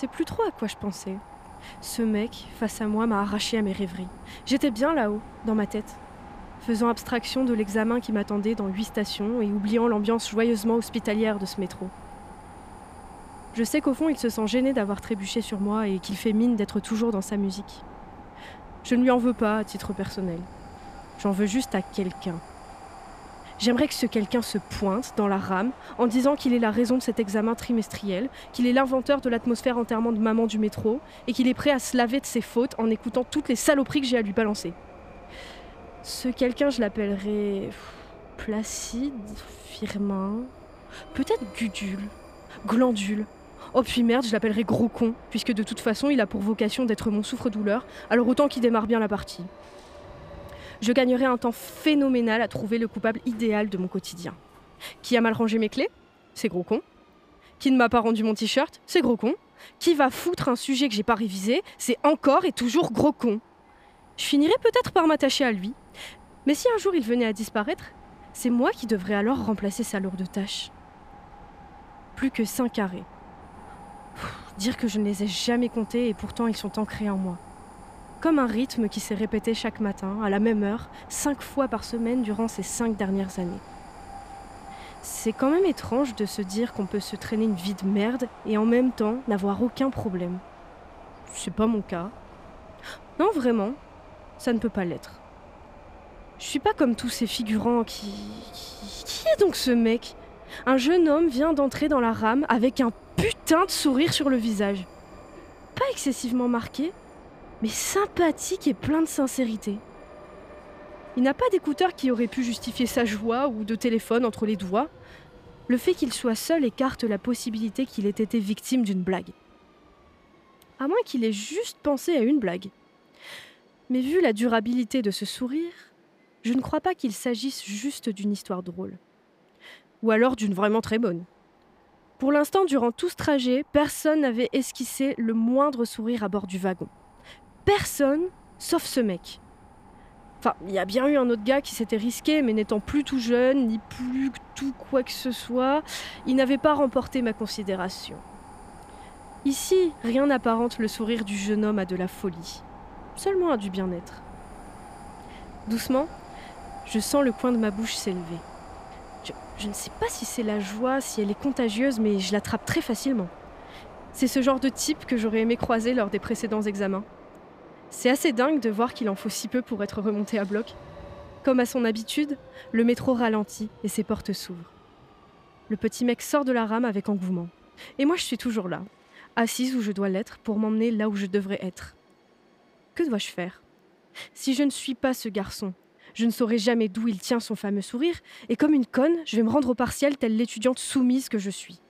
sais plus trop à quoi je pensais. Ce mec, face à moi, m'a arraché à mes rêveries. J'étais bien là-haut, dans ma tête, faisant abstraction de l'examen qui m'attendait dans huit stations et oubliant l'ambiance joyeusement hospitalière de ce métro. Je sais qu'au fond, il se sent gêné d'avoir trébuché sur moi et qu'il fait mine d'être toujours dans sa musique. Je ne lui en veux pas à titre personnel. J'en veux juste à quelqu'un. J'aimerais que ce quelqu'un se pointe dans la rame en disant qu'il est la raison de cet examen trimestriel, qu'il est l'inventeur de l'atmosphère enterrement de maman du métro et qu'il est prêt à se laver de ses fautes en écoutant toutes les saloperies que j'ai à lui balancer. Ce quelqu'un, je l'appellerais Placide, Firmin, peut-être Gudule, Glandule. Oh puis merde, je l'appellerais Gros Con, puisque de toute façon il a pour vocation d'être mon souffre-douleur, alors autant qu'il démarre bien la partie je gagnerai un temps phénoménal à trouver le coupable idéal de mon quotidien. Qui a mal rangé mes clés? C'est gros con. Qui ne m'a pas rendu mon t-shirt? C'est gros con. Qui va foutre un sujet que j'ai pas révisé? C'est encore et toujours gros con. Je finirai peut-être par m'attacher à lui. Mais si un jour il venait à disparaître, c'est moi qui devrais alors remplacer sa lourde tâche. Plus que cinq carrés. dire que je ne les ai jamais comptés et pourtant ils sont ancrés en moi comme un rythme qui s'est répété chaque matin, à la même heure, cinq fois par semaine durant ces cinq dernières années. C'est quand même étrange de se dire qu'on peut se traîner une vie de merde et en même temps n'avoir aucun problème. C'est pas mon cas. Non, vraiment, ça ne peut pas l'être. Je suis pas comme tous ces figurants qui... qui... Est donc ce mec? Un jeune homme vient d'entrer dans la rame avec un putain de sourire sur le visage. Pas excessivement marqué, mais sympathique et plein de sincérité. Il n'a pas d'écouteur qui aurait pu justifier sa joie ou de téléphone entre les doigts. Le fait qu'il soit seul écarte la possibilité qu'il ait été victime d'une blague. À moins qu'il ait juste pensé à une blague. Mais vu la durabilité de ce sourire, je ne crois pas qu'il s'agisse juste d'une histoire drôle. Ou alors d'une vraiment très bonne. Pour l'instant, durant tout ce trajet, personne n'avait esquissé le moindre sourire à bord du wagon personne sauf ce mec. Enfin, il y a bien eu un autre gars qui s'était risqué, mais n'étant plus tout jeune, ni plus tout quoi que ce soit, il n'avait pas remporté ma considération. Ici, rien n'apparente le sourire du jeune homme à de la folie, seulement à du bien-être. Doucement, je sens le coin de ma bouche s'élever. Je, je, ne sais pas si c'est la joie, si elle est contagieuse, mais je l'attrape très facilement. C'est ce genre de type que j'aurais aimé croiser lors des précédents examens. C'est assez dingue de voir qu'il en faut si peu pour être remonté à bloc. Comme à son habitude, le métro ralentit et ses portes s'ouvrent. Le petit mec sort de la rame avec engouement. Et moi, je suis toujours là, assise où je dois l'être pour m'emmener là où je devrais être. Que dois-je faire? Si je ne suis pas ce garçon, je ne saurai jamais d'où il tient son fameux sourire, et comme une conne, je vais me rendre au partiel telle l'étudiante soumise que je suis.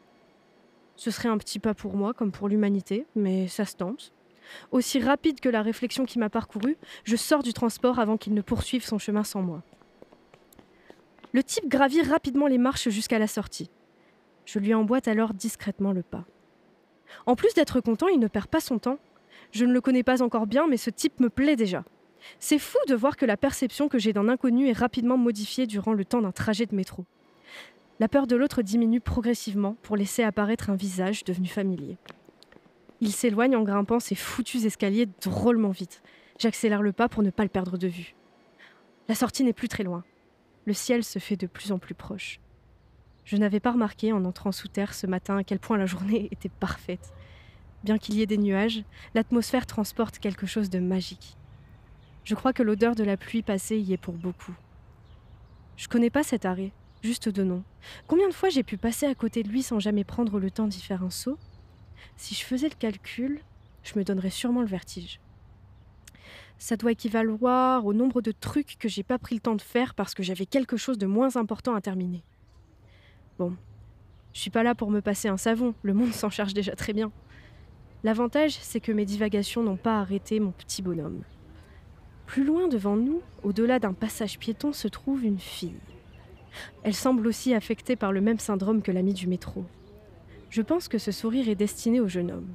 Ce serait un petit pas pour moi, comme pour l'humanité, mais ça se tente. Aussi rapide que la réflexion qui m'a parcouru, je sors du transport avant qu'il ne poursuive son chemin sans moi. Le type gravit rapidement les marches jusqu'à la sortie. Je lui emboîte alors discrètement le pas. En plus d'être content, il ne perd pas son temps. Je ne le connais pas encore bien, mais ce type me plaît déjà. C'est fou de voir que la perception que j'ai d'un inconnu est rapidement modifiée durant le temps d'un trajet de métro. La peur de l'autre diminue progressivement pour laisser apparaître un visage devenu familier. Il s'éloigne en grimpant ces foutus escaliers drôlement vite. J'accélère le pas pour ne pas le perdre de vue. La sortie n'est plus très loin. Le ciel se fait de plus en plus proche. Je n'avais pas remarqué en entrant sous terre ce matin à quel point la journée était parfaite. Bien qu'il y ait des nuages, l'atmosphère transporte quelque chose de magique. Je crois que l'odeur de la pluie passée y est pour beaucoup. Je connais pas cet arrêt, juste de nom. Combien de fois j'ai pu passer à côté de lui sans jamais prendre le temps d'y faire un saut? Si je faisais le calcul, je me donnerais sûrement le vertige. Ça doit équivaloir au nombre de trucs que j'ai pas pris le temps de faire parce que j'avais quelque chose de moins important à terminer. Bon, je suis pas là pour me passer un savon, le monde s'en charge déjà très bien. L'avantage, c'est que mes divagations n'ont pas arrêté mon petit bonhomme. Plus loin devant nous, au-delà d'un passage piéton, se trouve une fille. Elle semble aussi affectée par le même syndrome que l'ami du métro. Je pense que ce sourire est destiné au jeune homme.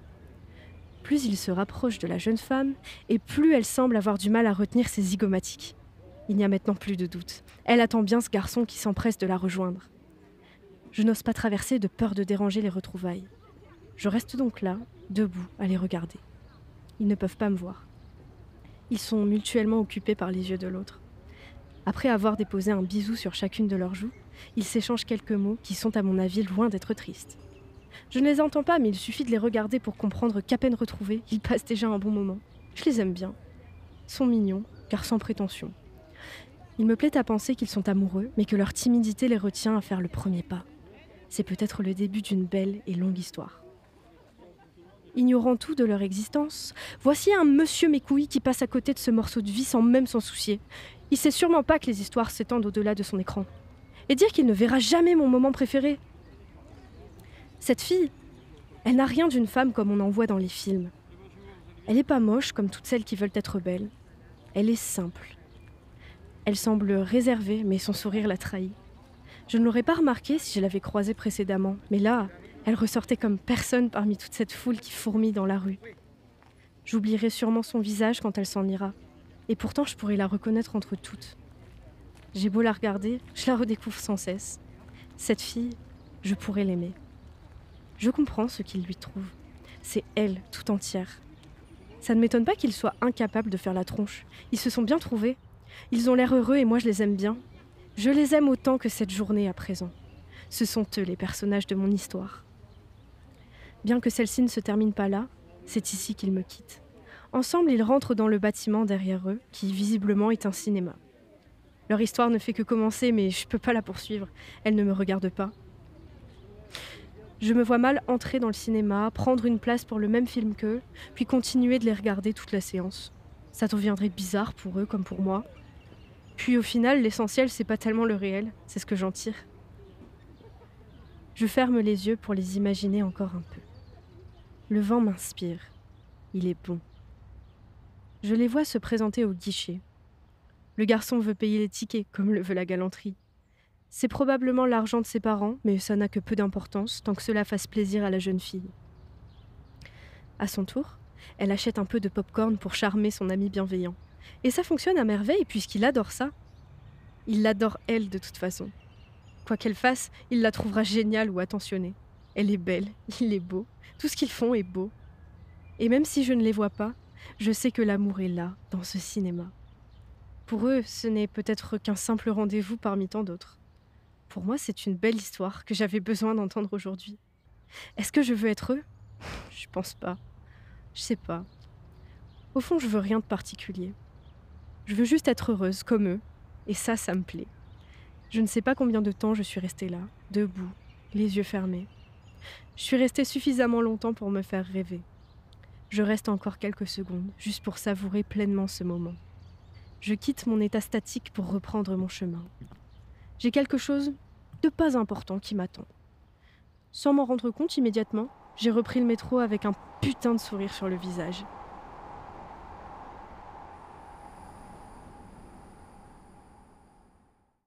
Plus il se rapproche de la jeune femme, et plus elle semble avoir du mal à retenir ses zygomatiques. Il n'y a maintenant plus de doute. Elle attend bien ce garçon qui s'empresse de la rejoindre. Je n'ose pas traverser de peur de déranger les retrouvailles. Je reste donc là, debout, à les regarder. Ils ne peuvent pas me voir. Ils sont mutuellement occupés par les yeux de l'autre. Après avoir déposé un bisou sur chacune de leurs joues, ils s'échangent quelques mots qui sont à mon avis loin d'être tristes. Je ne les entends pas, mais il suffit de les regarder pour comprendre qu'à peine retrouvés, ils passent déjà un bon moment. Je les aime bien. Ils sont mignons, car sans prétention. Il me plaît à penser qu'ils sont amoureux, mais que leur timidité les retient à faire le premier pas. C'est peut-être le début d'une belle et longue histoire. Ignorant tout de leur existence, voici un monsieur mes qui passe à côté de ce morceau de vie sans même s'en soucier. Il sait sûrement pas que les histoires s'étendent au-delà de son écran. Et dire qu'il ne verra jamais mon moment préféré. Cette fille, elle n'a rien d'une femme comme on en voit dans les films. Elle n'est pas moche comme toutes celles qui veulent être belles. Elle est simple. Elle semble réservée, mais son sourire la trahit. Je ne l'aurais pas remarqué si je l'avais croisée précédemment, mais là, elle ressortait comme personne parmi toute cette foule qui fourmille dans la rue. J'oublierai sûrement son visage quand elle s'en ira, et pourtant je pourrais la reconnaître entre toutes. J'ai beau la regarder, je la redécouvre sans cesse. Cette fille, je pourrais l'aimer. Je comprends ce qu'il lui trouve. C'est elle, tout entière. Ça ne m'étonne pas qu'ils soient incapables de faire la tronche. Ils se sont bien trouvés. Ils ont l'air heureux et moi je les aime bien. Je les aime autant que cette journée à présent. Ce sont eux les personnages de mon histoire. Bien que celle-ci ne se termine pas là, c'est ici qu'ils me quittent. Ensemble, ils rentrent dans le bâtiment derrière eux, qui visiblement est un cinéma. Leur histoire ne fait que commencer, mais je ne peux pas la poursuivre. Elle ne me regarde pas. Je me vois mal entrer dans le cinéma, prendre une place pour le même film qu'eux, puis continuer de les regarder toute la séance. Ça deviendrait bizarre pour eux comme pour moi. Puis au final, l'essentiel, c'est pas tellement le réel, c'est ce que j'en tire. Je ferme les yeux pour les imaginer encore un peu. Le vent m'inspire. Il est bon. Je les vois se présenter au guichet. Le garçon veut payer les tickets, comme le veut la galanterie. C'est probablement l'argent de ses parents, mais ça n'a que peu d'importance tant que cela fasse plaisir à la jeune fille. À son tour, elle achète un peu de pop-corn pour charmer son ami bienveillant. Et ça fonctionne à merveille puisqu'il adore ça. Il l'adore elle de toute façon. Quoi qu'elle fasse, il la trouvera géniale ou attentionnée. Elle est belle, il est beau, tout ce qu'ils font est beau. Et même si je ne les vois pas, je sais que l'amour est là, dans ce cinéma. Pour eux, ce n'est peut-être qu'un simple rendez-vous parmi tant d'autres. Pour moi, c'est une belle histoire que j'avais besoin d'entendre aujourd'hui. Est-ce que je veux être eux? Je pense pas. Je sais pas. Au fond, je veux rien de particulier. Je veux juste être heureuse comme eux, et ça, ça me plaît. Je ne sais pas combien de temps je suis restée là, debout, les yeux fermés. Je suis restée suffisamment longtemps pour me faire rêver. Je reste encore quelques secondes, juste pour savourer pleinement ce moment. Je quitte mon état statique pour reprendre mon chemin. J'ai quelque chose de pas important qui m'attend. Sans m'en rendre compte immédiatement, j'ai repris le métro avec un putain de sourire sur le visage.